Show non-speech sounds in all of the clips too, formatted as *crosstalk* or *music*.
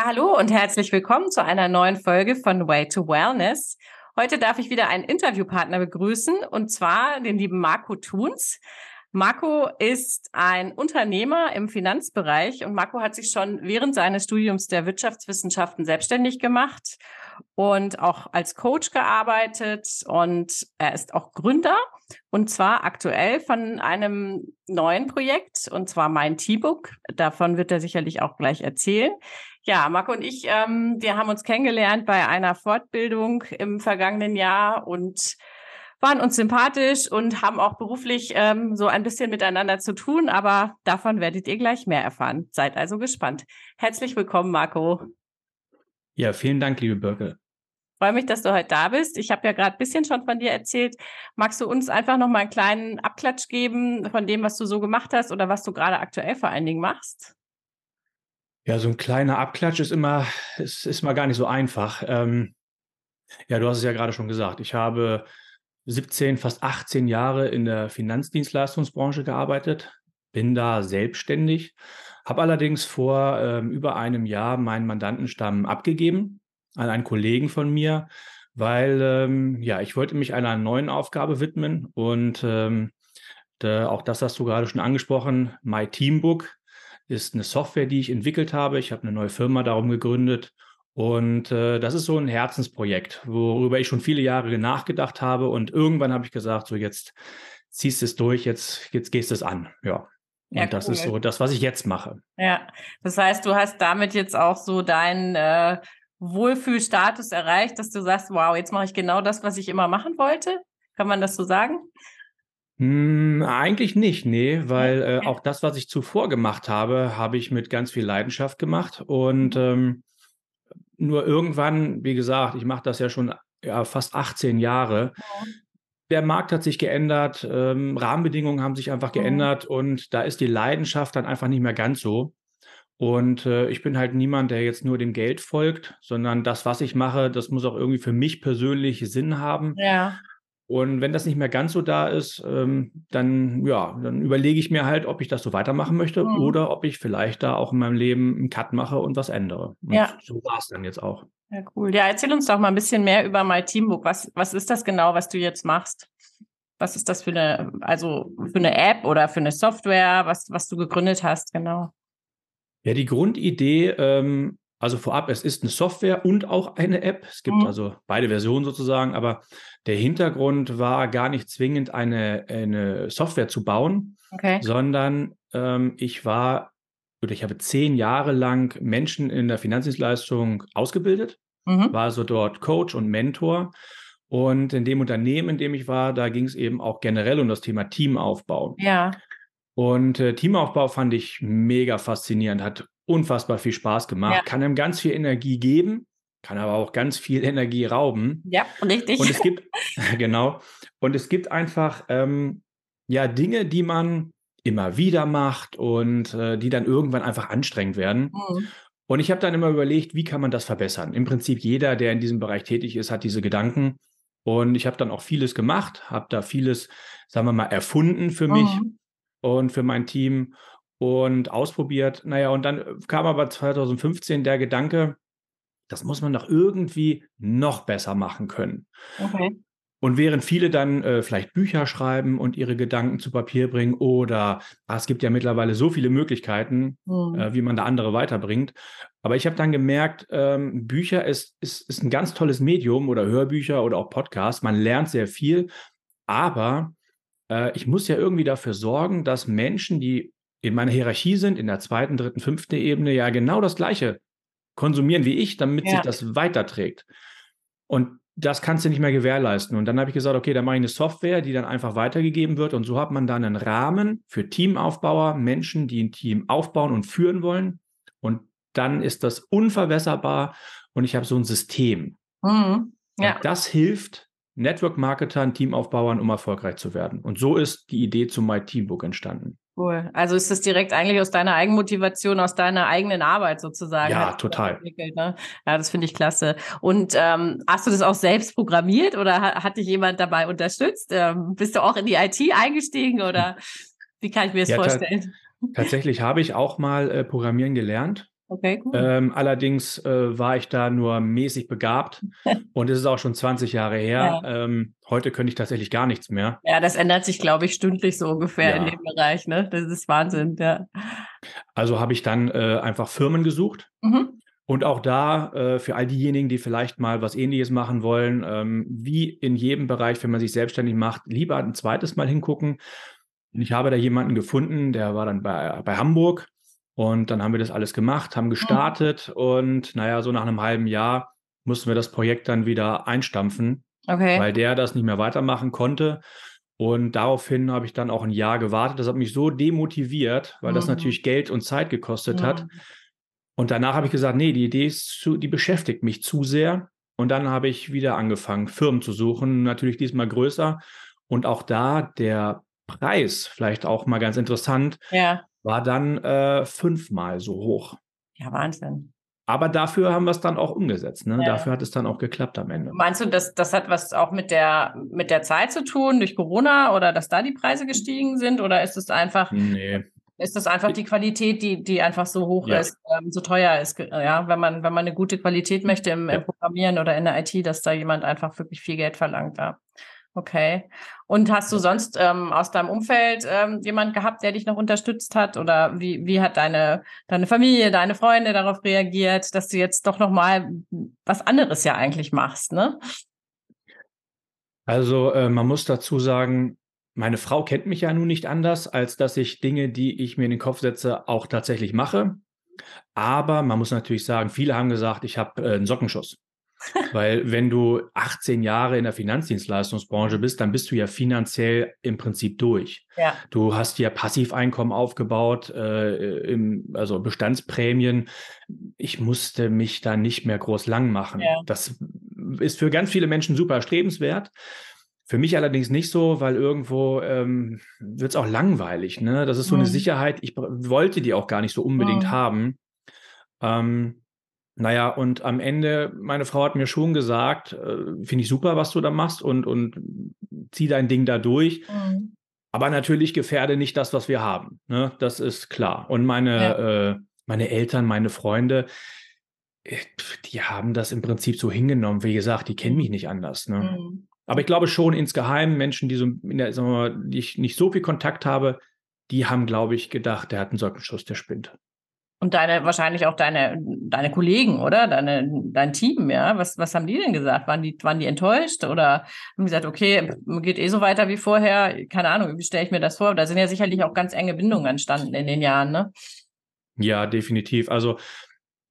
Ja, hallo und herzlich willkommen zu einer neuen Folge von Way to Wellness. Heute darf ich wieder einen Interviewpartner begrüßen und zwar den lieben Marco Thuns. Marco ist ein Unternehmer im Finanzbereich und Marco hat sich schon während seines Studiums der Wirtschaftswissenschaften selbstständig gemacht und auch als Coach gearbeitet und er ist auch Gründer und zwar aktuell von einem neuen Projekt und zwar mein T-Book. Davon wird er sicherlich auch gleich erzählen. Ja, Marco und ich, ähm, wir haben uns kennengelernt bei einer Fortbildung im vergangenen Jahr und waren uns sympathisch und haben auch beruflich ähm, so ein bisschen miteinander zu tun, aber davon werdet ihr gleich mehr erfahren. Seid also gespannt. Herzlich willkommen, Marco. Ja, vielen Dank, liebe Birke. Freue mich, dass du heute da bist. Ich habe ja gerade ein bisschen schon von dir erzählt. Magst du uns einfach noch mal einen kleinen Abklatsch geben von dem, was du so gemacht hast oder was du gerade aktuell vor allen Dingen machst? Ja, so ein kleiner Abklatsch ist immer, ist, ist mal gar nicht so einfach. Ähm, ja, du hast es ja gerade schon gesagt. Ich habe 17, fast 18 Jahre in der Finanzdienstleistungsbranche gearbeitet, bin da selbstständig, habe allerdings vor ähm, über einem Jahr meinen Mandantenstamm abgegeben an einen Kollegen von mir, weil ähm, ja, ich wollte mich einer neuen Aufgabe widmen und ähm, da, auch das hast du gerade schon angesprochen, My Teambook ist eine Software, die ich entwickelt habe. Ich habe eine neue Firma darum gegründet und äh, das ist so ein Herzensprojekt, worüber ich schon viele Jahre nachgedacht habe. Und irgendwann habe ich gesagt, so jetzt ziehst du es durch, jetzt, jetzt gehst du es an. Ja. Ja, und das cool. ist so das, was ich jetzt mache. Ja, das heißt, du hast damit jetzt auch so deinen äh, Wohlfühlstatus erreicht, dass du sagst, wow, jetzt mache ich genau das, was ich immer machen wollte. Kann man das so sagen? Hm, eigentlich nicht, nee, weil äh, auch das, was ich zuvor gemacht habe, habe ich mit ganz viel Leidenschaft gemacht. Und mhm. ähm, nur irgendwann, wie gesagt, ich mache das ja schon ja, fast 18 Jahre. Ja. Der Markt hat sich geändert, ähm, Rahmenbedingungen haben sich einfach geändert ja. und da ist die Leidenschaft dann einfach nicht mehr ganz so. Und äh, ich bin halt niemand, der jetzt nur dem Geld folgt, sondern das, was ich mache, das muss auch irgendwie für mich persönlich Sinn haben. Ja. Und wenn das nicht mehr ganz so da ist, ähm, dann, ja, dann überlege ich mir halt, ob ich das so weitermachen möchte mhm. oder ob ich vielleicht da auch in meinem Leben einen Cut mache und was ändere. Und ja. so war es dann jetzt auch. Ja, cool. Ja, erzähl uns doch mal ein bisschen mehr über My Teambook. Was, was ist das genau, was du jetzt machst? Was ist das für eine, also für eine App oder für eine Software, was, was du gegründet hast, genau? Ja, die Grundidee ähm, also vorab, es ist eine Software und auch eine App. Es gibt mhm. also beide Versionen sozusagen, aber der Hintergrund war gar nicht zwingend eine, eine Software zu bauen, okay. sondern ähm, ich war oder ich habe zehn Jahre lang Menschen in der Finanzdienstleistung ausgebildet, mhm. war also dort Coach und Mentor. Und in dem Unternehmen, in dem ich war, da ging es eben auch generell um das Thema Teamaufbau. Ja. Und äh, Teamaufbau fand ich mega faszinierend, hat unfassbar viel Spaß gemacht, ja. kann einem ganz viel Energie geben, kann aber auch ganz viel Energie rauben. Ja, richtig. Und es gibt, *laughs* genau, und es gibt einfach ähm, ja Dinge, die man immer wieder macht und äh, die dann irgendwann einfach anstrengend werden. Mhm. Und ich habe dann immer überlegt, wie kann man das verbessern? Im Prinzip jeder, der in diesem Bereich tätig ist, hat diese Gedanken. Und ich habe dann auch vieles gemacht, habe da vieles, sagen wir mal, erfunden für mich mhm. und für mein Team und ausprobiert. Naja, und dann kam aber 2015 der Gedanke, das muss man doch irgendwie noch besser machen können. Okay. Und während viele dann äh, vielleicht Bücher schreiben und ihre Gedanken zu Papier bringen oder ah, es gibt ja mittlerweile so viele Möglichkeiten, mhm. äh, wie man da andere weiterbringt. Aber ich habe dann gemerkt, ähm, Bücher ist, ist, ist ein ganz tolles Medium oder Hörbücher oder auch Podcasts. Man lernt sehr viel, aber äh, ich muss ja irgendwie dafür sorgen, dass Menschen, die in meiner Hierarchie sind, in der zweiten, dritten, fünften Ebene ja genau das Gleiche konsumieren wie ich, damit ja. sich das weiterträgt. Und das kannst du nicht mehr gewährleisten. Und dann habe ich gesagt, okay, dann mache ich eine Software, die dann einfach weitergegeben wird. Und so hat man dann einen Rahmen für Teamaufbauer, Menschen, die ein Team aufbauen und führen wollen. Und dann ist das unverwässerbar und ich habe so ein System. Mhm. Ja. Und das hilft Network-Marketern, Teamaufbauern, um erfolgreich zu werden. Und so ist die Idee zum My Teambook entstanden. Cool. Also ist das direkt eigentlich aus deiner Eigenmotivation, aus deiner eigenen Arbeit sozusagen? Ja, total. Ne? Ja, das finde ich klasse. Und ähm, hast du das auch selbst programmiert oder hat, hat dich jemand dabei unterstützt? Ähm, bist du auch in die IT eingestiegen oder *laughs* wie kann ich mir das ja, vorstellen? tatsächlich habe ich auch mal äh, Programmieren gelernt Okay, cool. Ähm, allerdings äh, war ich da nur mäßig begabt *laughs* und es ist auch schon 20 Jahre her. Ja. Ähm, heute könnte ich tatsächlich gar nichts mehr. Ja, das ändert sich, glaube ich, stündlich so ungefähr ja. in dem Bereich. Ne? Das ist Wahnsinn, ja. Also habe ich dann äh, einfach Firmen gesucht. Mhm. Und auch da äh, für all diejenigen, die vielleicht mal was Ähnliches machen wollen, ähm, wie in jedem Bereich, wenn man sich selbstständig macht, lieber ein zweites Mal hingucken. Und ich habe da jemanden gefunden, der war dann bei, bei Hamburg und dann haben wir das alles gemacht, haben hm. gestartet mhm. und naja, so nach einem halben Jahr mussten wir das Projekt dann wieder einstampfen, okay. weil der das nicht mehr weitermachen konnte. Und daraufhin habe ich dann auch ein Jahr gewartet. Das hat mich so demotiviert, weil mhm. das natürlich Geld und Zeit gekostet mhm. hat. Und danach habe ich gesagt, nee, die Idee ist zu, die beschäftigt mich zu sehr. Und dann habe ich wieder angefangen, Firmen zu suchen, natürlich diesmal größer. Und auch da der Preis, vielleicht auch mal ganz interessant, ja war dann äh, fünfmal so hoch. Ja, Wahnsinn. Aber dafür haben wir es dann auch umgesetzt. Ne? Ja. Dafür hat es dann auch geklappt am Ende. Meinst du, dass das hat was auch mit der, mit der Zeit zu tun, durch Corona oder dass da die Preise gestiegen sind? Oder ist es einfach, nee. ist das einfach die Qualität, die, die einfach so hoch ja. ist, ähm, so teuer ist? Ja, wenn man, wenn man eine gute Qualität möchte im, ja. im, Programmieren oder in der IT, dass da jemand einfach wirklich viel Geld verlangt. Ja. Okay. Und hast du sonst ähm, aus deinem Umfeld ähm, jemand gehabt, der dich noch unterstützt hat? Oder wie, wie hat deine, deine Familie, deine Freunde darauf reagiert, dass du jetzt doch nochmal was anderes ja eigentlich machst, ne? Also äh, man muss dazu sagen, meine Frau kennt mich ja nun nicht anders, als dass ich Dinge, die ich mir in den Kopf setze, auch tatsächlich mache. Aber man muss natürlich sagen, viele haben gesagt, ich habe äh, einen Sockenschuss. Weil wenn du 18 Jahre in der Finanzdienstleistungsbranche bist, dann bist du ja finanziell im Prinzip durch. Ja. Du hast ja Passiveinkommen aufgebaut, äh, im, also Bestandsprämien. Ich musste mich da nicht mehr groß lang machen. Ja. Das ist für ganz viele Menschen super strebenswert. Für mich allerdings nicht so, weil irgendwo ähm, wird es auch langweilig. Ne? Das ist so mhm. eine Sicherheit, ich wollte die auch gar nicht so unbedingt mhm. haben. Ähm, naja, und am Ende, meine Frau hat mir schon gesagt, äh, finde ich super, was du da machst und, und zieh dein Ding da durch. Mhm. Aber natürlich gefährde nicht das, was wir haben. Ne? Das ist klar. Und meine, ja. äh, meine Eltern, meine Freunde, äh, die haben das im Prinzip so hingenommen. Wie gesagt, die kennen mich nicht anders. Ne? Mhm. Aber ich glaube schon insgeheim, Menschen, die so in der, sagen wir mal, die ich nicht so viel Kontakt habe, die haben, glaube ich, gedacht, der hat einen Sockenschuss, der spinnt. Und deine, wahrscheinlich auch deine, deine Kollegen, oder? Deine, dein Team, ja? Was, was haben die denn gesagt? Waren die, waren die enttäuscht oder haben gesagt, okay, geht eh so weiter wie vorher? Keine Ahnung, wie stelle ich mir das vor? Da sind ja sicherlich auch ganz enge Bindungen entstanden in den Jahren, ne? Ja, definitiv. Also,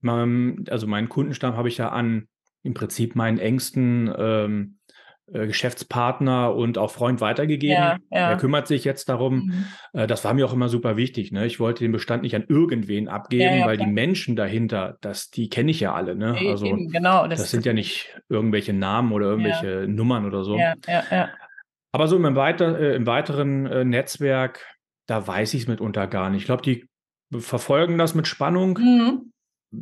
also meinen Kundenstamm habe ich ja an im Prinzip meinen engsten ähm, äh, Geschäftspartner und auch Freund weitergegeben. Ja, ja. Er kümmert sich jetzt darum. Mhm. Äh, das war mir auch immer super wichtig. Ne? Ich wollte den Bestand nicht an irgendwen abgeben, ja, weil klar. die Menschen dahinter, das, die kenne ich ja alle. Ne? Also Eben, genau. Das, das sind ja nicht irgendwelche Namen oder irgendwelche Nummern oder so. Aber so im, weiter, äh, im weiteren äh, Netzwerk, da weiß ich es mitunter gar nicht. Ich glaube, die verfolgen das mit Spannung. Mhm.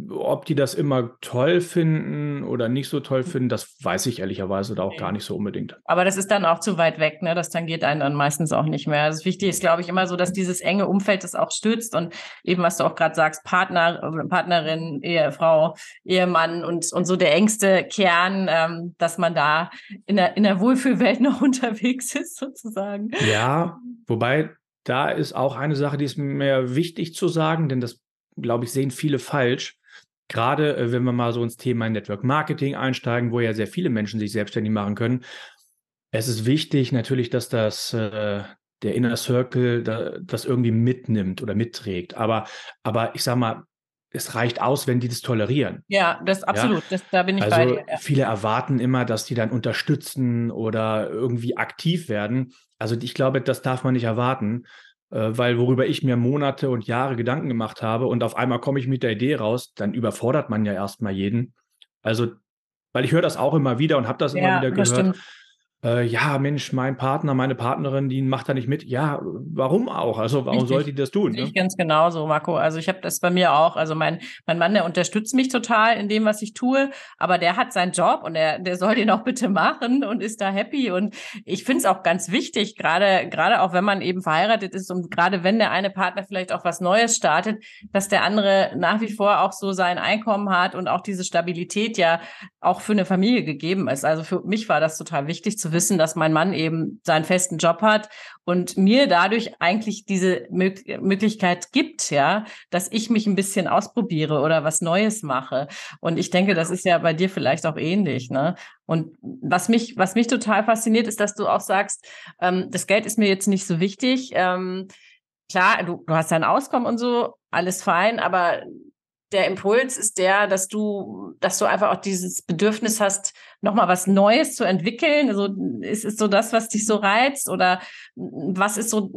Ob die das immer toll finden oder nicht so toll finden, das weiß ich ehrlicherweise da auch okay. gar nicht so unbedingt. Aber das ist dann auch zu weit weg, ne? Das tangiert einen dann meistens auch nicht mehr. Das Wichtige ist, glaube ich, immer so, dass dieses enge Umfeld das auch stützt und eben, was du auch gerade sagst, Partner, Partnerin, Ehefrau, Ehemann und, und so der engste Kern, ähm, dass man da in der, in der Wohlfühlwelt *laughs* noch unterwegs ist, sozusagen. Ja, wobei da ist auch eine Sache, die ist mir wichtig zu sagen, denn das glaube ich, sehen viele falsch. Gerade äh, wenn wir mal so ins Thema Network Marketing einsteigen, wo ja sehr viele Menschen sich selbstständig machen können. Es ist wichtig natürlich, dass das äh, der Inner Circle da, das irgendwie mitnimmt oder mitträgt. Aber, aber ich sage mal, es reicht aus, wenn die das tolerieren. Ja, das absolut. Ja? Das, da bin ich also bei dir. Viele erwarten immer, dass die dann unterstützen oder irgendwie aktiv werden. Also ich glaube, das darf man nicht erwarten, weil worüber ich mir Monate und Jahre Gedanken gemacht habe und auf einmal komme ich mit der Idee raus, dann überfordert man ja erstmal jeden. Also, weil ich höre das auch immer wieder und habe das ja, immer wieder gehört. Äh, ja, Mensch, mein Partner, meine Partnerin, die macht da nicht mit. Ja, warum auch? Also warum Richtig. sollte die das tun? Ne? Ich ganz genauso, Marco. Also ich habe das bei mir auch. Also mein, mein Mann, der unterstützt mich total in dem, was ich tue, aber der hat seinen Job und der, der soll den auch bitte machen und ist da happy. Und ich finde es auch ganz wichtig, gerade, gerade auch wenn man eben verheiratet ist und gerade wenn der eine Partner vielleicht auch was Neues startet, dass der andere nach wie vor auch so sein Einkommen hat und auch diese Stabilität ja auch für eine Familie gegeben ist. Also für mich war das total wichtig zu zu wissen, dass mein Mann eben seinen festen Job hat und mir dadurch eigentlich diese Mö Möglichkeit gibt, ja, dass ich mich ein bisschen ausprobiere oder was Neues mache. Und ich denke, das ist ja bei dir vielleicht auch ähnlich, ne? Und was mich, was mich total fasziniert, ist, dass du auch sagst, ähm, das Geld ist mir jetzt nicht so wichtig. Ähm, klar, du, du hast dein Auskommen und so, alles fein, aber der Impuls ist der, dass du, dass du einfach auch dieses Bedürfnis hast, nochmal was Neues zu entwickeln. Also ist es so das, was dich so reizt? Oder was ist so,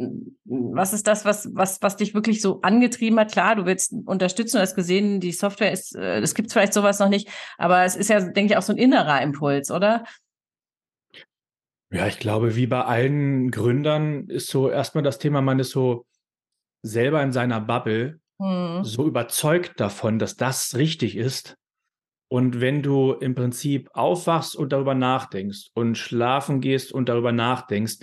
was ist das, was, was, was dich wirklich so angetrieben hat? Klar, du willst unterstützen, du hast gesehen, die Software ist, äh, es gibt vielleicht sowas noch nicht, aber es ist ja, denke ich, auch so ein innerer Impuls, oder? Ja, ich glaube, wie bei allen Gründern ist so erstmal das Thema, man ist so selber in seiner Bubble mhm. so überzeugt davon, dass das richtig ist. Und wenn du im Prinzip aufwachst und darüber nachdenkst und schlafen gehst und darüber nachdenkst,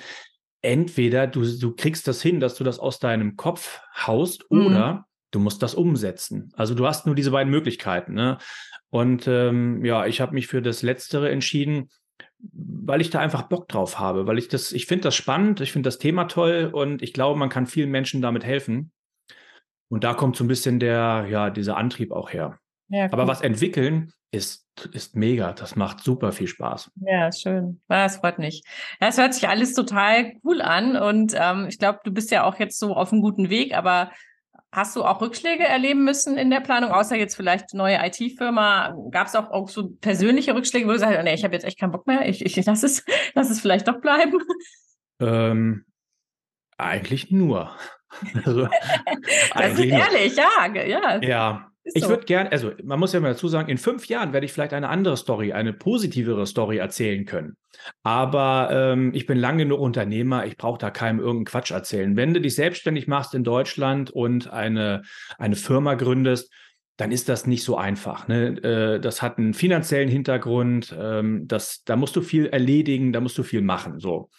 entweder du, du kriegst das hin, dass du das aus deinem Kopf haust mhm. oder du musst das umsetzen. Also du hast nur diese beiden Möglichkeiten. Ne? Und ähm, ja, ich habe mich für das Letztere entschieden, weil ich da einfach Bock drauf habe, weil ich das, ich finde das spannend, ich finde das Thema toll und ich glaube, man kann vielen Menschen damit helfen. Und da kommt so ein bisschen der, ja, dieser Antrieb auch her. Ja, cool. Aber was entwickeln ist, ist mega. Das macht super viel Spaß. Ja, schön. Das freut mich. Ja, es hört sich alles total cool an. Und ähm, ich glaube, du bist ja auch jetzt so auf einem guten Weg, aber Hast du auch Rückschläge erleben müssen in der Planung, außer jetzt vielleicht neue IT-Firma? Gab es auch, auch so persönliche Rückschläge, wo du sagst, nee, ich habe jetzt echt keinen Bock mehr, ich, ich lass es, *laughs* lass es vielleicht doch bleiben? Ähm, eigentlich nur. *laughs* Also, *laughs* das ist ehrlich, ja. Ja, ja. Ich so. würde gerne, also man muss ja mal dazu sagen, in fünf Jahren werde ich vielleicht eine andere Story, eine positivere Story erzählen können. Aber ähm, ich bin lange genug Unternehmer, ich brauche da keinem irgendeinen Quatsch erzählen. Wenn du dich selbstständig machst in Deutschland und eine, eine Firma gründest, dann ist das nicht so einfach. Ne? Äh, das hat einen finanziellen Hintergrund, ähm, das, da musst du viel erledigen, da musst du viel machen. So.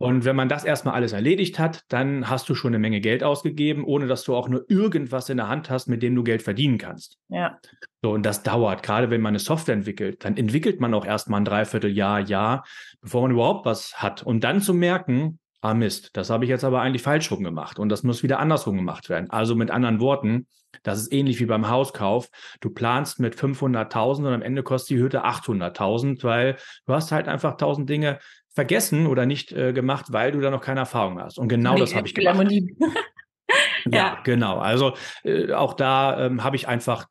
Und wenn man das erstmal alles erledigt hat, dann hast du schon eine Menge Geld ausgegeben, ohne dass du auch nur irgendwas in der Hand hast, mit dem du Geld verdienen kannst. Ja. So, und das dauert. Gerade wenn man eine Software entwickelt, dann entwickelt man auch erstmal ein Dreivierteljahr, Jahr, bevor man überhaupt was hat. Und dann zu merken, ah Mist, das habe ich jetzt aber eigentlich falsch rum gemacht und das muss wieder andersrum gemacht werden. Also mit anderen Worten, das ist ähnlich wie beim Hauskauf. Du planst mit 500.000 und am Ende kostet die Hütte 800.000, weil du hast halt einfach 1000 Dinge vergessen oder nicht äh, gemacht, weil du da noch keine Erfahrung hast. Und genau das habe ich gemacht. *laughs* *laughs* ja, ja, genau. Also äh, auch da ähm, habe ich einfach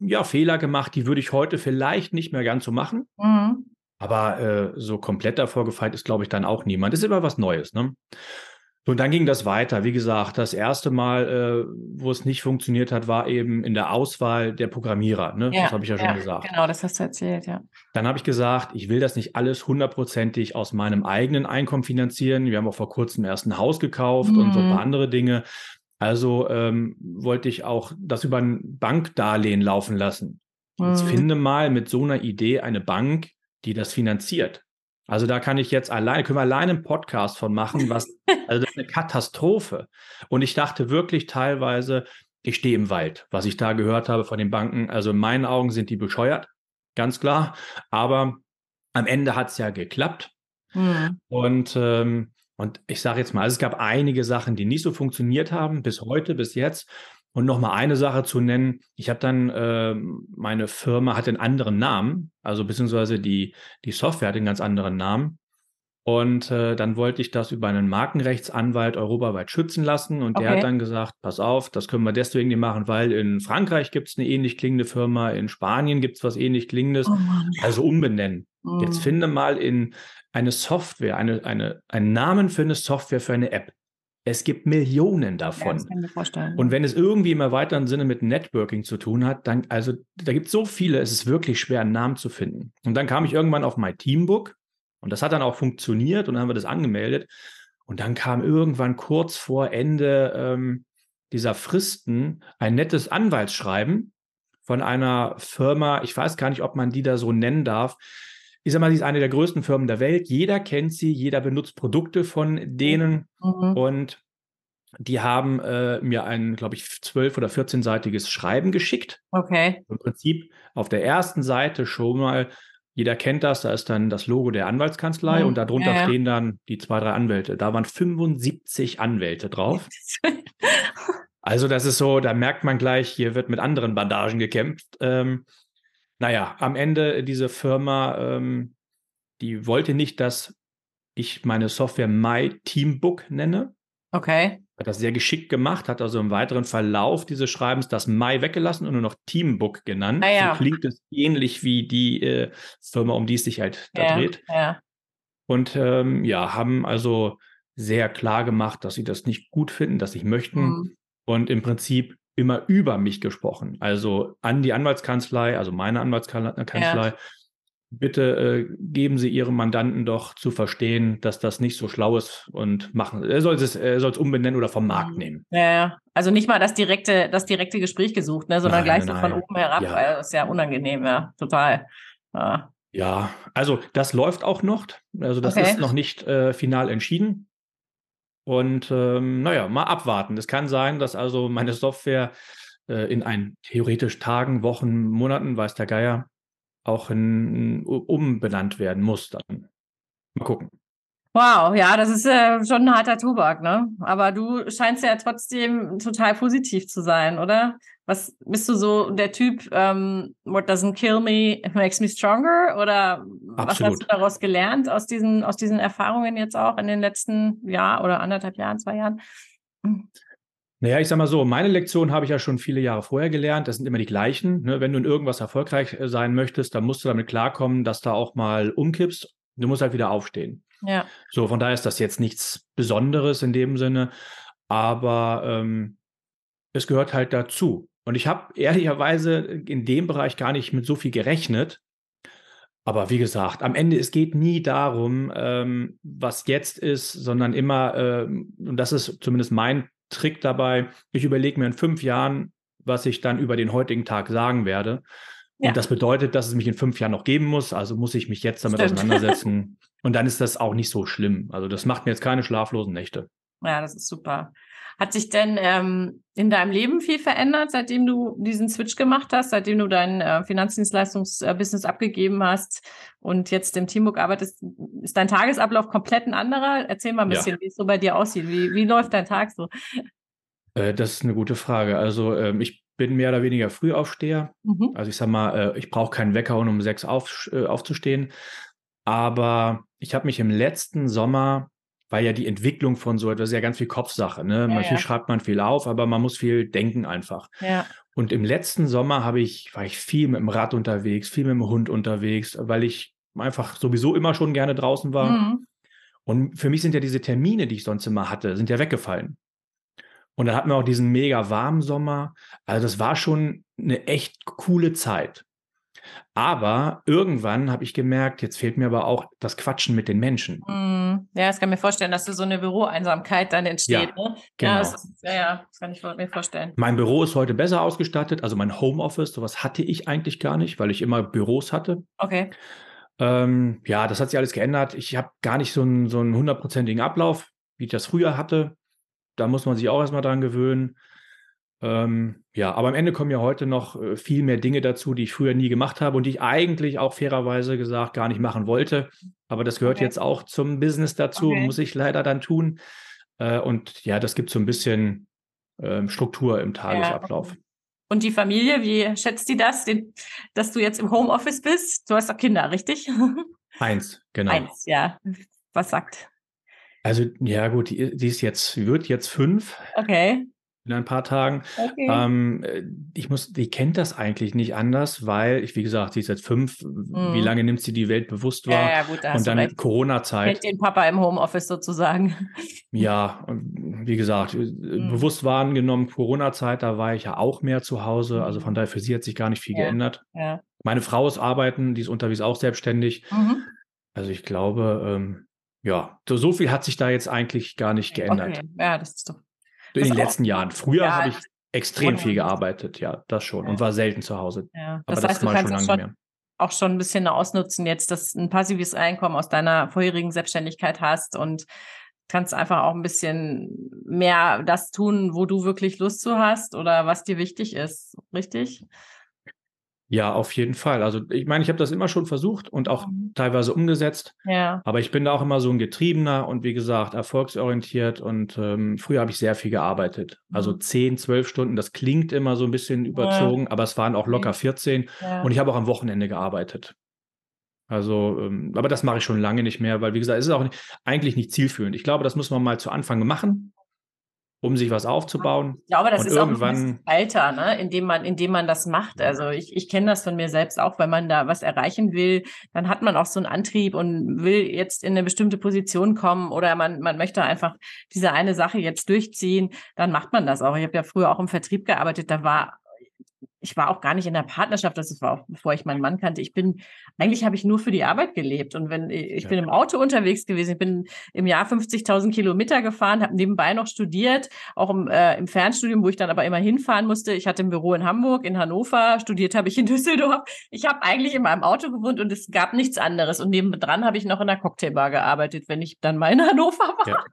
ja Fehler gemacht, die würde ich heute vielleicht nicht mehr ganz so machen. Mhm. Aber äh, so komplett davor gefeit ist, glaube ich, dann auch niemand. Das ist immer was Neues. Ne? Und dann ging das weiter. Wie gesagt, das erste Mal, äh, wo es nicht funktioniert hat, war eben in der Auswahl der Programmierer. Ne? Ja, das habe ich ja, ja schon gesagt. Genau, das hast du erzählt, ja. Dann habe ich gesagt, ich will das nicht alles hundertprozentig aus meinem eigenen Einkommen finanzieren. Wir haben auch vor kurzem erst ein Haus gekauft mhm. und so ein paar mhm. andere Dinge. Also ähm, wollte ich auch das über ein Bankdarlehen laufen lassen. Mhm. Jetzt finde mal mit so einer Idee eine Bank, die das finanziert. Also da kann ich jetzt allein, können wir alleine einen Podcast von machen, was, *laughs* also das ist eine Katastrophe. Und ich dachte wirklich teilweise, ich stehe im Wald, was ich da gehört habe von den Banken. Also in meinen Augen sind die bescheuert, ganz klar. Aber am Ende hat es ja geklappt. Mhm. Und, ähm, und ich sage jetzt mal, also es gab einige Sachen, die nicht so funktioniert haben, bis heute, bis jetzt. Und noch mal eine Sache zu nennen. Ich habe dann, äh, meine Firma hat einen anderen Namen, also beziehungsweise die, die Software hat einen ganz anderen Namen. Und äh, dann wollte ich das über einen Markenrechtsanwalt europaweit schützen lassen. Und okay. der hat dann gesagt, pass auf, das können wir deswegen nicht machen, weil in Frankreich gibt es eine ähnlich klingende Firma, in Spanien gibt es was ähnlich klingendes. Oh also umbenennen. Mm. Jetzt finde mal in eine Software, eine, eine, einen Namen für eine Software für eine App. Es gibt Millionen davon. Ja, und wenn es irgendwie im erweiterten Sinne mit Networking zu tun hat, dann, also da gibt es so viele, es ist wirklich schwer, einen Namen zu finden. Und dann kam ich irgendwann auf mein Teambook Und das hat dann auch funktioniert und dann haben wir das angemeldet. Und dann kam irgendwann kurz vor Ende ähm, dieser Fristen ein nettes Anwaltsschreiben von einer Firma, ich weiß gar nicht, ob man die da so nennen darf. Ich sag mal, sie ist eine der größten Firmen der Welt. Jeder kennt sie, jeder benutzt Produkte von denen. Mhm. Und die haben äh, mir ein, glaube ich, zwölf- oder 14-seitiges Schreiben geschickt. Okay. Im Prinzip auf der ersten Seite schon mal, jeder kennt das, da ist dann das Logo der Anwaltskanzlei mhm. und darunter ja, ja. stehen dann die zwei, drei Anwälte. Da waren 75 Anwälte drauf. *laughs* also das ist so, da merkt man gleich, hier wird mit anderen Bandagen gekämpft. Ähm, naja, am Ende diese Firma, ähm, die wollte nicht, dass ich meine Software My Teambook nenne. Okay hat das sehr geschickt gemacht, hat also im weiteren Verlauf dieses Schreibens das Mai weggelassen und nur noch Teambook genannt. Ah, ja. So klingt es ähnlich wie die äh, Firma, um die es sich halt da ja, dreht. Ja. Und ähm, ja, haben also sehr klar gemacht, dass sie das nicht gut finden, dass sie möchten mhm. und im Prinzip immer über mich gesprochen. Also an die Anwaltskanzlei, also meine Anwaltskanzlei, ja bitte äh, geben Sie Ihrem Mandanten doch zu verstehen, dass das nicht so schlau ist und machen. Er soll es, er soll es umbenennen oder vom Markt mhm. nehmen. Ja, ja. Also nicht mal das direkte, das direkte Gespräch gesucht, ne, sondern nein, gleich nein, so von oben herab. Ja. Also ist ja unangenehm, ja, total. Ja. ja, also das läuft auch noch. Also das okay. ist noch nicht äh, final entschieden. Und ähm, naja, mal abwarten. Es kann sein, dass also meine Software äh, in ein theoretisch Tagen, Wochen, Monaten, weiß der Geier, auch in, umbenannt werden muss dann. Mal gucken. Wow, ja, das ist äh, schon ein harter Tobak, ne? Aber du scheinst ja trotzdem total positiv zu sein, oder? Was bist du so der Typ, ähm, what doesn't kill me makes me stronger? Oder Absolut. was hast du daraus gelernt aus diesen, aus diesen Erfahrungen jetzt auch in den letzten Jahr oder anderthalb Jahren, zwei Jahren? Naja, ich sag mal so, meine Lektion habe ich ja schon viele Jahre vorher gelernt. Das sind immer die gleichen. Ne? Wenn du in irgendwas erfolgreich äh, sein möchtest, dann musst du damit klarkommen, dass da auch mal umkippst. Du musst halt wieder aufstehen. Ja. So, von daher ist das jetzt nichts Besonderes in dem Sinne. Aber ähm, es gehört halt dazu. Und ich habe ehrlicherweise in dem Bereich gar nicht mit so viel gerechnet. Aber wie gesagt, am Ende, es geht nie darum, ähm, was jetzt ist, sondern immer, ähm, und das ist zumindest mein Trick dabei. Ich überlege mir in fünf Jahren, was ich dann über den heutigen Tag sagen werde. Ja. Und das bedeutet, dass es mich in fünf Jahren noch geben muss. Also muss ich mich jetzt damit Stimmt. auseinandersetzen. *laughs* Und dann ist das auch nicht so schlimm. Also das macht mir jetzt keine schlaflosen Nächte. Ja, das ist super. Hat sich denn ähm, in deinem Leben viel verändert, seitdem du diesen Switch gemacht hast, seitdem du dein äh, Finanzdienstleistungsbusiness abgegeben hast und jetzt im Teambook arbeitest? Ist dein Tagesablauf komplett ein anderer? Erzähl mal ein bisschen, ja. wie es so bei dir aussieht. Wie, wie läuft dein Tag so? Äh, das ist eine gute Frage. Also ähm, ich bin mehr oder weniger Frühaufsteher. Mhm. Also ich sag mal, äh, ich brauche keinen Wecker, um sechs auf, äh, aufzustehen. Aber ich habe mich im letzten Sommer weil ja die Entwicklung von so etwas ja ganz viel Kopfsache. Ne? Ja, Natürlich ja. schreibt man viel auf, aber man muss viel denken einfach. Ja. Und im letzten Sommer habe ich, war ich viel mit dem Rad unterwegs, viel mit dem Hund unterwegs, weil ich einfach sowieso immer schon gerne draußen war. Mhm. Und für mich sind ja diese Termine, die ich sonst immer hatte, sind ja weggefallen. Und dann hatten wir auch diesen mega warmen Sommer. Also das war schon eine echt coole Zeit. Aber irgendwann habe ich gemerkt, jetzt fehlt mir aber auch das Quatschen mit den Menschen. Mm, ja, das kann mir vorstellen, dass so eine Büroeinsamkeit dann entsteht. Ja, ne? genau. ja, das ist, ja, ja, das kann ich mir vorstellen. Mein Büro ist heute besser ausgestattet, also mein Homeoffice, sowas hatte ich eigentlich gar nicht, weil ich immer Büros hatte. Okay. Ähm, ja, das hat sich alles geändert. Ich habe gar nicht so einen so hundertprozentigen Ablauf, wie ich das früher hatte. Da muss man sich auch erstmal dran gewöhnen. Ähm, ja, aber am Ende kommen ja heute noch äh, viel mehr Dinge dazu, die ich früher nie gemacht habe und die ich eigentlich auch fairerweise gesagt gar nicht machen wollte. Aber das gehört okay. jetzt auch zum Business dazu, okay. muss ich leider dann tun. Äh, und ja, das gibt so ein bisschen äh, Struktur im Tagesablauf. Ja, Und die Familie, wie schätzt die das, den, dass du jetzt im Homeoffice bist? Du hast doch Kinder, richtig? *laughs* Eins, genau. Eins, ja. Was sagt? Also, ja, gut, die, die ist jetzt, wird jetzt fünf. Okay in ein paar Tagen. Okay. Ähm, ich muss, die kennt das eigentlich nicht anders, weil ich, wie gesagt, sie ist jetzt fünf. Mhm. Wie lange nimmt sie die Welt bewusst wahr? Ja, ja gut, da und dann Corona-Zeit. Kennt den Papa im Homeoffice sozusagen. *laughs* Ja, und wie gesagt, mhm. bewusst wahrgenommen, Corona-Zeit, da war ich ja auch mehr zu Hause. Also von mhm. daher für sie hat sich gar nicht viel ja. geändert. Ja. Meine Frau ist arbeiten, die ist unterwegs auch selbstständig. Mhm. Also ich glaube, ähm, ja, so, so, viel hat sich da jetzt eigentlich gar nicht geändert. Okay. Ja, das ist doch. In den letzten Jahren. Früher ja, habe ich extrem viel gearbeitet, ja, das schon. Ja. Und war selten zu Hause. Ja. Das Aber heißt, das mal schon lange schon, mehr. Auch schon ein bisschen ausnutzen, jetzt, dass ein passives Einkommen aus deiner vorherigen Selbstständigkeit hast und kannst einfach auch ein bisschen mehr das tun, wo du wirklich Lust zu hast oder was dir wichtig ist, richtig? Ja, auf jeden Fall. Also ich meine, ich habe das immer schon versucht und auch mhm. teilweise umgesetzt. Ja. Aber ich bin da auch immer so ein Getriebener und wie gesagt, erfolgsorientiert. Und ähm, früher habe ich sehr viel gearbeitet. Also mhm. 10, 12 Stunden, das klingt immer so ein bisschen überzogen, ja. aber es waren auch locker 14. Ja. Und ich habe auch am Wochenende gearbeitet. Also, ähm, aber das mache ich schon lange nicht mehr, weil wie gesagt, es ist auch nicht, eigentlich nicht zielführend. Ich glaube, das muss man mal zu Anfang machen um sich was aufzubauen. Ja, aber das ist irgendwann... auch ein Alter, ne? in, dem man, in dem man das macht. Also ich, ich kenne das von mir selbst auch, wenn man da was erreichen will, dann hat man auch so einen Antrieb und will jetzt in eine bestimmte Position kommen oder man, man möchte einfach diese eine Sache jetzt durchziehen, dann macht man das auch. Ich habe ja früher auch im Vertrieb gearbeitet, da war ich war auch gar nicht in der Partnerschaft, das war auch bevor ich meinen Mann kannte. Ich bin, eigentlich habe ich nur für die Arbeit gelebt. Und wenn ich ja. bin im Auto unterwegs gewesen, ich bin im Jahr 50.000 Kilometer gefahren, habe nebenbei noch studiert, auch im, äh, im Fernstudium, wo ich dann aber immer hinfahren musste. Ich hatte ein Büro in Hamburg, in Hannover, studiert habe ich in *laughs* Düsseldorf. Ich habe eigentlich in meinem Auto gewohnt und es gab nichts anderes. Und nebendran habe ich noch in einer Cocktailbar gearbeitet, wenn ich dann mal in *laughs* Hannover war. Ja.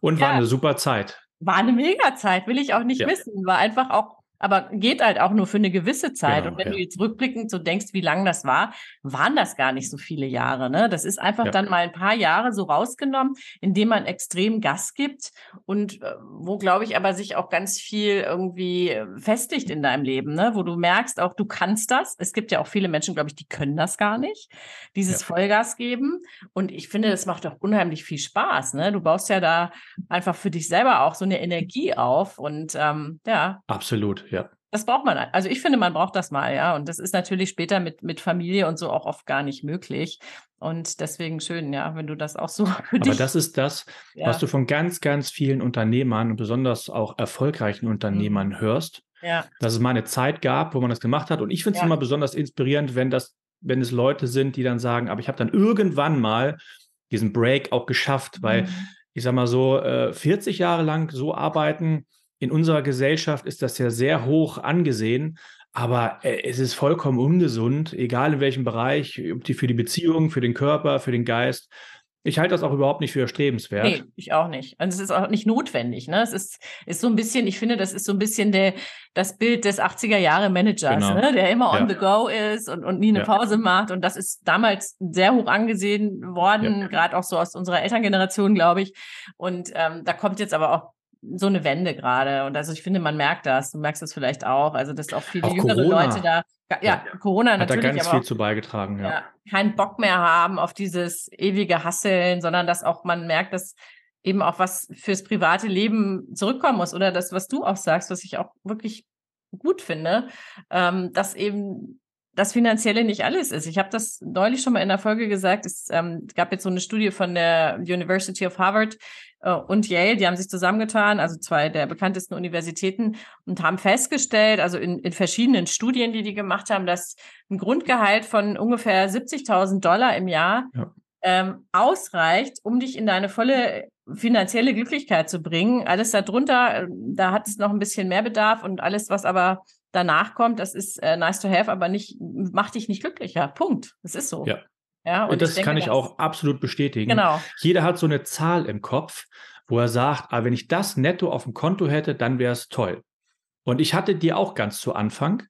Und war eine super Zeit. War eine mega Zeit, will ich auch nicht missen. War einfach auch aber geht halt auch nur für eine gewisse Zeit. Genau, und wenn ja. du jetzt rückblickend so denkst, wie lang das war, waren das gar nicht so viele Jahre. Ne? Das ist einfach ja. dann mal ein paar Jahre so rausgenommen, indem man extrem Gas gibt und äh, wo, glaube ich, aber sich auch ganz viel irgendwie äh, festigt in deinem Leben, ne? wo du merkst auch, du kannst das. Es gibt ja auch viele Menschen, glaube ich, die können das gar nicht, dieses ja. Vollgas geben. Und ich finde, das macht auch unheimlich viel Spaß. Ne? Du baust ja da einfach für dich selber auch so eine Energie auf und ähm, ja. Absolut, ja. Das braucht man. Also ich finde, man braucht das mal, ja. Und das ist natürlich später mit, mit Familie und so auch oft gar nicht möglich. Und deswegen schön, ja, wenn du das auch so *laughs* für dich. Aber das ist das, ja. was du von ganz, ganz vielen Unternehmern und besonders auch erfolgreichen Unternehmern mhm. hörst. Ja. Dass es mal eine Zeit gab, wo man das gemacht hat. Und ich finde es ja. immer besonders inspirierend, wenn das, wenn es Leute sind, die dann sagen, aber ich habe dann irgendwann mal diesen Break auch geschafft, weil mhm. ich sag mal so, 40 äh, Jahre lang so arbeiten, in unserer Gesellschaft ist das ja sehr hoch angesehen, aber äh, es ist vollkommen ungesund, egal in welchem Bereich, für die Beziehung, für den Körper, für den Geist. Ich halte das auch überhaupt nicht für erstrebenswert. Nee, ich auch nicht. Und es ist auch nicht notwendig. Ne? Es ist, ist so ein bisschen, ich finde, das ist so ein bisschen der, das Bild des 80er Jahre Managers, genau. ne? der immer on ja. the go ist und, und nie eine ja. Pause macht. Und das ist damals sehr hoch angesehen worden, ja. gerade auch so aus unserer Elterngeneration, glaube ich. Und ähm, da kommt jetzt aber auch so eine Wende gerade. Und also ich finde, man merkt das. Du merkst das vielleicht auch. Also, dass auch viele auch jüngere Corona. Leute da, ja, ja, Corona hat natürlich. Hat da ganz viel zu beigetragen, ja. ja. Keinen Bock mehr haben auf dieses ewige Hasseln, sondern dass auch man merkt, dass eben auch was fürs private Leben zurückkommen muss. Oder das, was du auch sagst, was ich auch wirklich gut finde, ähm, dass eben das Finanzielle nicht alles ist. Ich habe das neulich schon mal in der Folge gesagt. Es ähm, gab jetzt so eine Studie von der University of Harvard und Yale, die haben sich zusammengetan, also zwei der bekanntesten Universitäten, und haben festgestellt, also in, in verschiedenen Studien, die die gemacht haben, dass ein Grundgehalt von ungefähr 70.000 Dollar im Jahr ja. ähm, ausreicht, um dich in deine volle finanzielle Glücklichkeit zu bringen. Alles darunter, äh, da hat es noch ein bisschen mehr Bedarf und alles, was aber danach kommt, das ist äh, nice to have, aber nicht, macht dich nicht glücklicher. Punkt. Das ist so. Ja. Ja, und, und das ich denke, kann ich auch absolut bestätigen. Genau. Jeder hat so eine Zahl im Kopf, wo er sagt, ah, wenn ich das netto auf dem Konto hätte, dann wäre es toll. Und ich hatte die auch ganz zu Anfang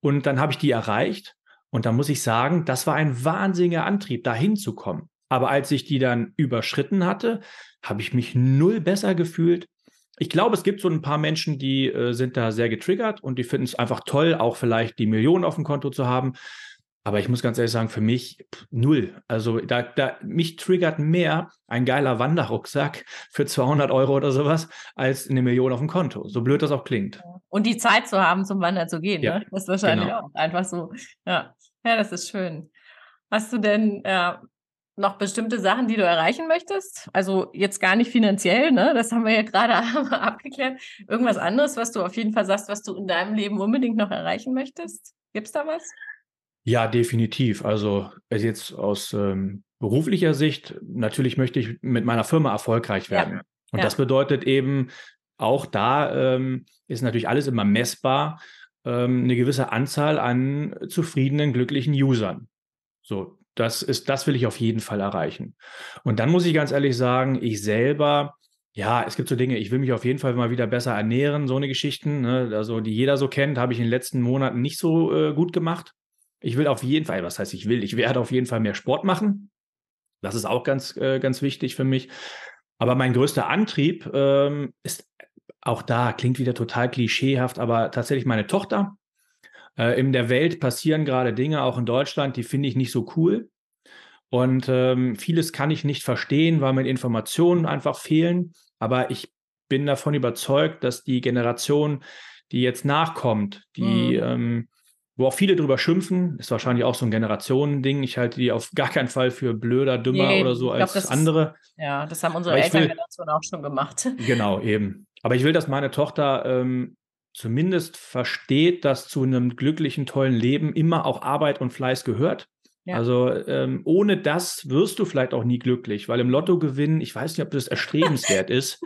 und dann habe ich die erreicht und da muss ich sagen, das war ein wahnsinniger Antrieb, da hinzukommen. Aber als ich die dann überschritten hatte, habe ich mich null besser gefühlt, ich glaube, es gibt so ein paar Menschen, die äh, sind da sehr getriggert und die finden es einfach toll, auch vielleicht die Millionen auf dem Konto zu haben. Aber ich muss ganz ehrlich sagen, für mich pff, null. Also da, da mich triggert mehr ein geiler Wanderrucksack für 200 Euro oder sowas als eine Million auf dem Konto. So blöd das auch klingt. Und die Zeit zu haben, zum Wandern zu gehen, ja, ne? das ist wahrscheinlich genau. auch einfach so. Ja. ja, das ist schön. Hast du denn ja, noch bestimmte Sachen, die du erreichen möchtest? Also jetzt gar nicht finanziell, ne? Das haben wir ja gerade *laughs* abgeklärt. Irgendwas anderes, was du auf jeden Fall sagst, was du in deinem Leben unbedingt noch erreichen möchtest? Gibt es da was? Ja, definitiv. Also jetzt aus ähm, beruflicher Sicht, natürlich möchte ich mit meiner Firma erfolgreich werden. Ja. Und ja. das bedeutet eben, auch da ähm, ist natürlich alles immer messbar, ähm, eine gewisse Anzahl an zufriedenen, glücklichen Usern. So, das ist, das will ich auf jeden Fall erreichen. Und dann muss ich ganz ehrlich sagen, ich selber, ja, es gibt so Dinge, ich will mich auf jeden Fall mal wieder besser ernähren, so eine Geschichten, ne? also die jeder so kennt, habe ich in den letzten Monaten nicht so äh, gut gemacht. Ich will auf jeden Fall, was heißt ich will, ich werde auf jeden Fall mehr Sport machen. Das ist auch ganz, äh, ganz wichtig für mich. Aber mein größter Antrieb ähm, ist auch da, klingt wieder total klischeehaft, aber tatsächlich meine Tochter. Äh, in der Welt passieren gerade Dinge, auch in Deutschland, die finde ich nicht so cool. Und ähm, vieles kann ich nicht verstehen, weil mir Informationen einfach fehlen. Aber ich bin davon überzeugt, dass die Generation, die jetzt nachkommt, die mhm. ähm, wo auch viele drüber schimpfen, ist wahrscheinlich auch so ein Generationending. Ich halte die auf gar keinen Fall für blöder, dümmer nee, oder so als glaub, andere. Ist, ja, das haben unsere Elterngeneration auch schon gemacht. *laughs* Genau, eben. Aber ich will, dass meine Tochter ähm, zumindest versteht, dass zu einem glücklichen, tollen Leben immer auch Arbeit und Fleiß gehört. Ja. Also ähm, ohne das wirst du vielleicht auch nie glücklich, weil im Lotto gewinnen, ich weiß nicht, ob das erstrebenswert *laughs* ist.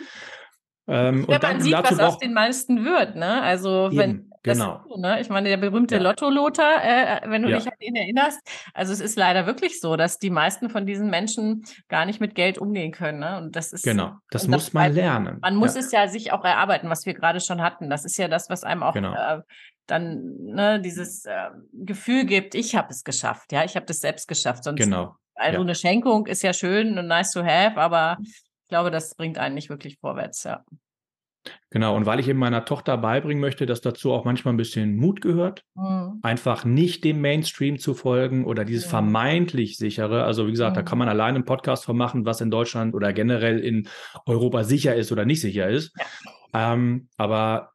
Ähm, ja, und dann, man sieht, was aus den meisten wird. Ne? Also Eben, wenn genau. So, ne? Ich meine, der berühmte ja. Lotto-Lothar, äh, wenn du ja. dich an ihn erinnerst, also es ist leider wirklich so, dass die meisten von diesen Menschen gar nicht mit Geld umgehen können. Ne? Und das ist genau, das muss das, man lernen. Man muss ja. es ja sich auch erarbeiten, was wir gerade schon hatten. Das ist ja das, was einem auch genau. äh, dann ne, dieses äh, Gefühl gibt, ich habe es geschafft, ja, ich habe das selbst geschafft. Sonst genau. Also eine Schenkung ist ja schön und nice to have, aber ich glaube, das bringt einen nicht wirklich vorwärts, ja. Genau, und weil ich eben meiner Tochter beibringen möchte, dass dazu auch manchmal ein bisschen Mut gehört, mhm. einfach nicht dem Mainstream zu folgen oder dieses mhm. vermeintlich sichere. Also wie gesagt, mhm. da kann man allein einen Podcast von machen, was in Deutschland oder generell in Europa sicher ist oder nicht sicher ist. Ja. Ähm, aber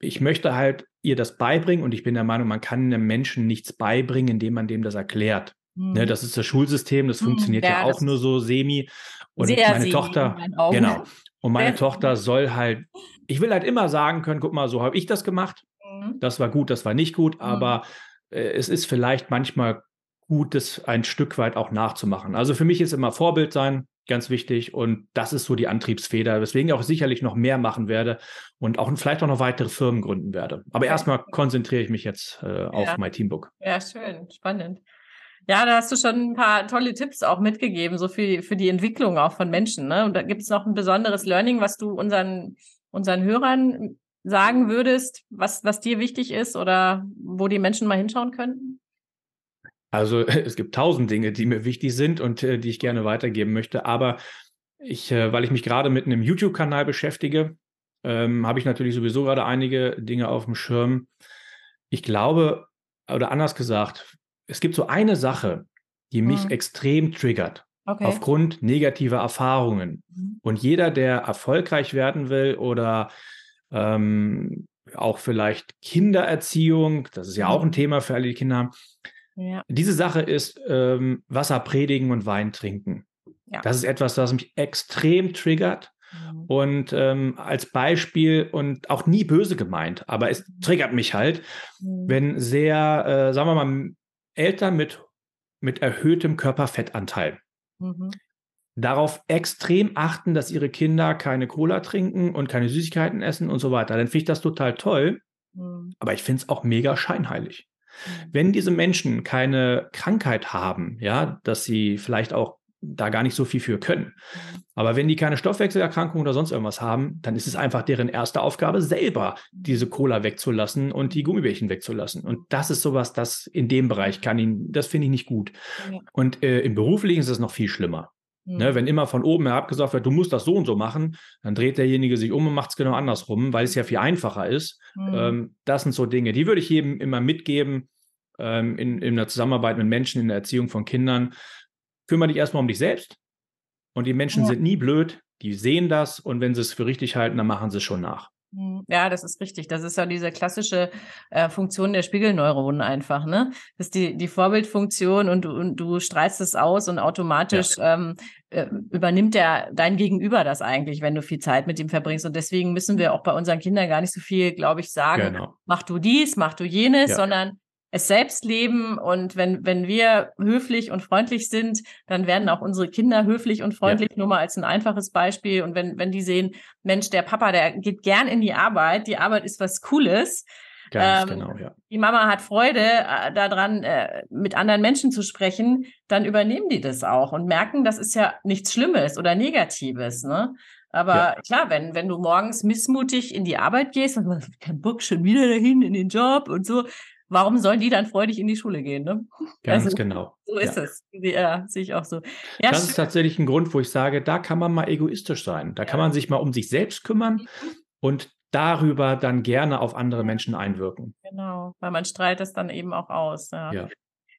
ich möchte halt ihr das beibringen und ich bin der Meinung, man kann einem Menschen nichts beibringen, indem man dem das erklärt. Ne, mhm. das ist das Schulsystem, das mhm. funktioniert ja, ja auch nur so semi. Und meine Tochter, genau. Und meine Sehr Tochter soll halt, ich will halt immer sagen können, guck mal, so habe ich das gemacht. Mhm. Das war gut, das war nicht gut, mhm. aber äh, es ist vielleicht manchmal gut, das ein Stück weit auch nachzumachen. Also für mich ist immer Vorbild sein ganz wichtig und das ist so die Antriebsfeder, weswegen ich auch sicherlich noch mehr machen werde und auch vielleicht auch noch weitere Firmen gründen werde. Aber erstmal konzentriere ich mich jetzt äh, auf ja. mein Teambook. Ja, schön, spannend. Ja, da hast du schon ein paar tolle Tipps auch mitgegeben, so für, für die Entwicklung auch von Menschen. Ne? Und da gibt es noch ein besonderes Learning, was du unseren, unseren Hörern sagen würdest, was, was dir wichtig ist oder wo die Menschen mal hinschauen könnten? Also *laughs* es gibt tausend Dinge, die mir wichtig sind und äh, die ich gerne weitergeben möchte. Aber ich, äh, weil ich mich gerade mit einem YouTube-Kanal beschäftige, ähm, habe ich natürlich sowieso gerade einige Dinge auf dem Schirm. Ich glaube, oder anders gesagt, es gibt so eine Sache, die mich mhm. extrem triggert. Okay. Aufgrund negativer Erfahrungen. Mhm. Und jeder, der erfolgreich werden will oder ähm, auch vielleicht Kindererziehung, das ist ja auch ein mhm. Thema für alle, die Kinder haben. Ja. Diese Sache ist ähm, Wasser predigen und Wein trinken. Ja. Das ist etwas, das mich extrem triggert. Mhm. Und ähm, als Beispiel und auch nie böse gemeint, aber es mhm. triggert mich halt, mhm. wenn sehr, äh, sagen wir mal, Eltern mit, mit erhöhtem Körperfettanteil mhm. darauf extrem achten, dass ihre Kinder keine Cola trinken und keine Süßigkeiten essen und so weiter. Dann finde ich das total toll, mhm. aber ich finde es auch mega scheinheilig. Mhm. Wenn diese Menschen keine Krankheit haben, ja, dass sie vielleicht auch da gar nicht so viel für können. Mhm. Aber wenn die keine Stoffwechselerkrankung oder sonst irgendwas haben, dann ist es einfach deren erste Aufgabe, selber diese Cola wegzulassen und die Gummibärchen wegzulassen. Und das ist sowas, das in dem Bereich kann ihn, das finde ich nicht gut. Ja. Und äh, im Beruflichen ist es noch viel schlimmer. Mhm. Ne, wenn immer von oben herab gesagt wird, du musst das so und so machen, dann dreht derjenige sich um und macht es genau andersrum, weil es ja viel einfacher ist. Mhm. Ähm, das sind so Dinge, die würde ich jedem immer mitgeben ähm, in, in der Zusammenarbeit mit Menschen, in der Erziehung von Kindern kümmere dich erstmal um dich selbst. Und die Menschen ja. sind nie blöd, die sehen das und wenn sie es für richtig halten, dann machen sie es schon nach. Hm, ja, das ist richtig. Das ist ja diese klassische äh, Funktion der Spiegelneuronen einfach, ne? Das ist die, die Vorbildfunktion und, und du strahlst es aus und automatisch ja. ähm, äh, übernimmt der dein Gegenüber das eigentlich, wenn du viel Zeit mit ihm verbringst. Und deswegen müssen wir auch bei unseren Kindern gar nicht so viel, glaube ich, sagen, genau. mach du dies, mach du jenes, ja. sondern es selbst leben und wenn, wenn wir höflich und freundlich sind, dann werden auch unsere Kinder höflich und freundlich, ja. nur mal als ein einfaches Beispiel. Und wenn, wenn die sehen, Mensch, der Papa, der geht gern in die Arbeit, die Arbeit ist was Cooles, Ganz ähm, genau, ja. Die Mama hat Freude äh, daran, äh, mit anderen Menschen zu sprechen, dann übernehmen die das auch und merken, das ist ja nichts Schlimmes oder Negatives. Ne? Aber ja. klar, wenn, wenn du morgens missmutig in die Arbeit gehst und sagst, kein Bock, schon wieder dahin in den Job und so, warum sollen die dann freudig in die Schule gehen? Ne? *laughs* Ganz also, genau. So ist ja. es. Ja, sehe ich auch so. Ja, das ist tatsächlich ein Grund, wo ich sage, da kann man mal egoistisch sein. Da ja. kann man sich mal um sich selbst kümmern mhm. und darüber dann gerne auf andere Menschen einwirken. Genau, weil man strahlt es dann eben auch aus. Ja.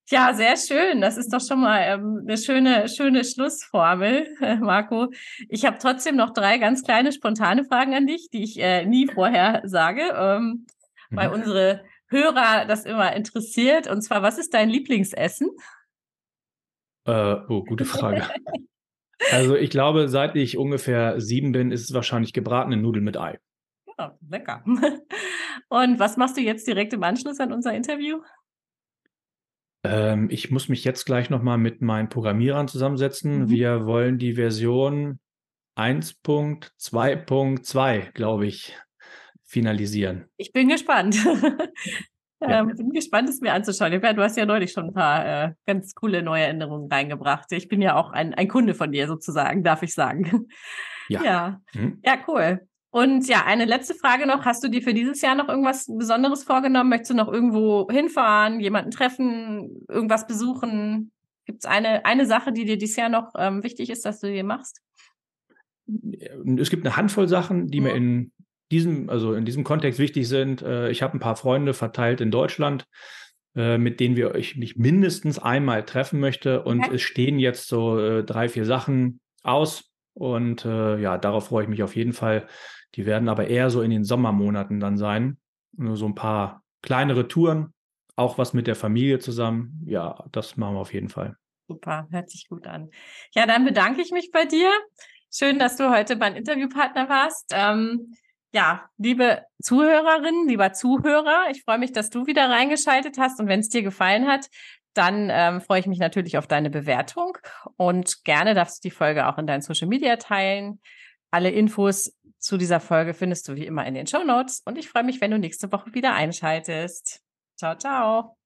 ja. Sehr schön. Das ist doch schon mal ähm, eine schöne, schöne Schlussformel, äh, *laughs* Marco. Ich habe trotzdem noch drei ganz kleine spontane Fragen an dich, die ich äh, nie vorher sage, ähm, mhm. weil unsere Hörer das immer interessiert. Und zwar, was ist dein Lieblingsessen? Äh, oh, gute *laughs* Frage. also ich glaube, seit ich ungefähr sieben bin, ist es wahrscheinlich gebratene Nudeln mit Ei. Ja, lecker. *laughs* Und was machst du jetzt direkt im Anschluss an unser Interview? Ähm, ich muss mich jetzt gleich nochmal mit meinen Programmierern zusammensetzen. Mhm. Wir wollen die Version 1.2.2, glaube ich, finalisieren. Ich bin gespannt. *laughs* Ja. Ähm, bin gespannt, es mir anzuschauen. Du hast ja neulich schon ein paar äh, ganz coole neue Änderungen reingebracht. Ich bin ja auch ein, ein Kunde von dir sozusagen, darf ich sagen. Ja. Ja, mhm. ja cool. Und ja, eine letzte Frage noch. Hast du dir für dieses Jahr noch irgendwas Besonderes vorgenommen? Möchtest du noch irgendwo hinfahren, jemanden treffen, irgendwas besuchen? Gibt es eine, eine Sache, die dir dieses Jahr noch ähm, wichtig ist, dass du dir machst? Es gibt eine Handvoll Sachen, die mhm. mir in diesem, also in diesem Kontext wichtig sind. Äh, ich habe ein paar Freunde verteilt in Deutschland, äh, mit denen wir ich mich mindestens einmal treffen möchte. Und okay. es stehen jetzt so äh, drei, vier Sachen aus. Und ja, darauf freue ich mich auf jeden Fall. Die werden aber eher so in den Sommermonaten dann sein. Nur so ein paar kleinere Touren, auch was mit der Familie zusammen. Ja, das machen wir auf jeden Fall. Super, hört sich gut an. Ja, dann bedanke ich mich bei dir. Schön, dass du heute mein Interviewpartner warst. Ähm, ja, liebe Zuhörerinnen, lieber Zuhörer, ich freue mich, dass du wieder reingeschaltet hast und wenn es dir gefallen hat, dann ähm, freue ich mich natürlich auf deine Bewertung und gerne darfst du die Folge auch in deinen Social Media teilen. Alle Infos zu dieser Folge findest du wie immer in den Show Notes und ich freue mich, wenn du nächste Woche wieder einschaltest. Ciao, ciao.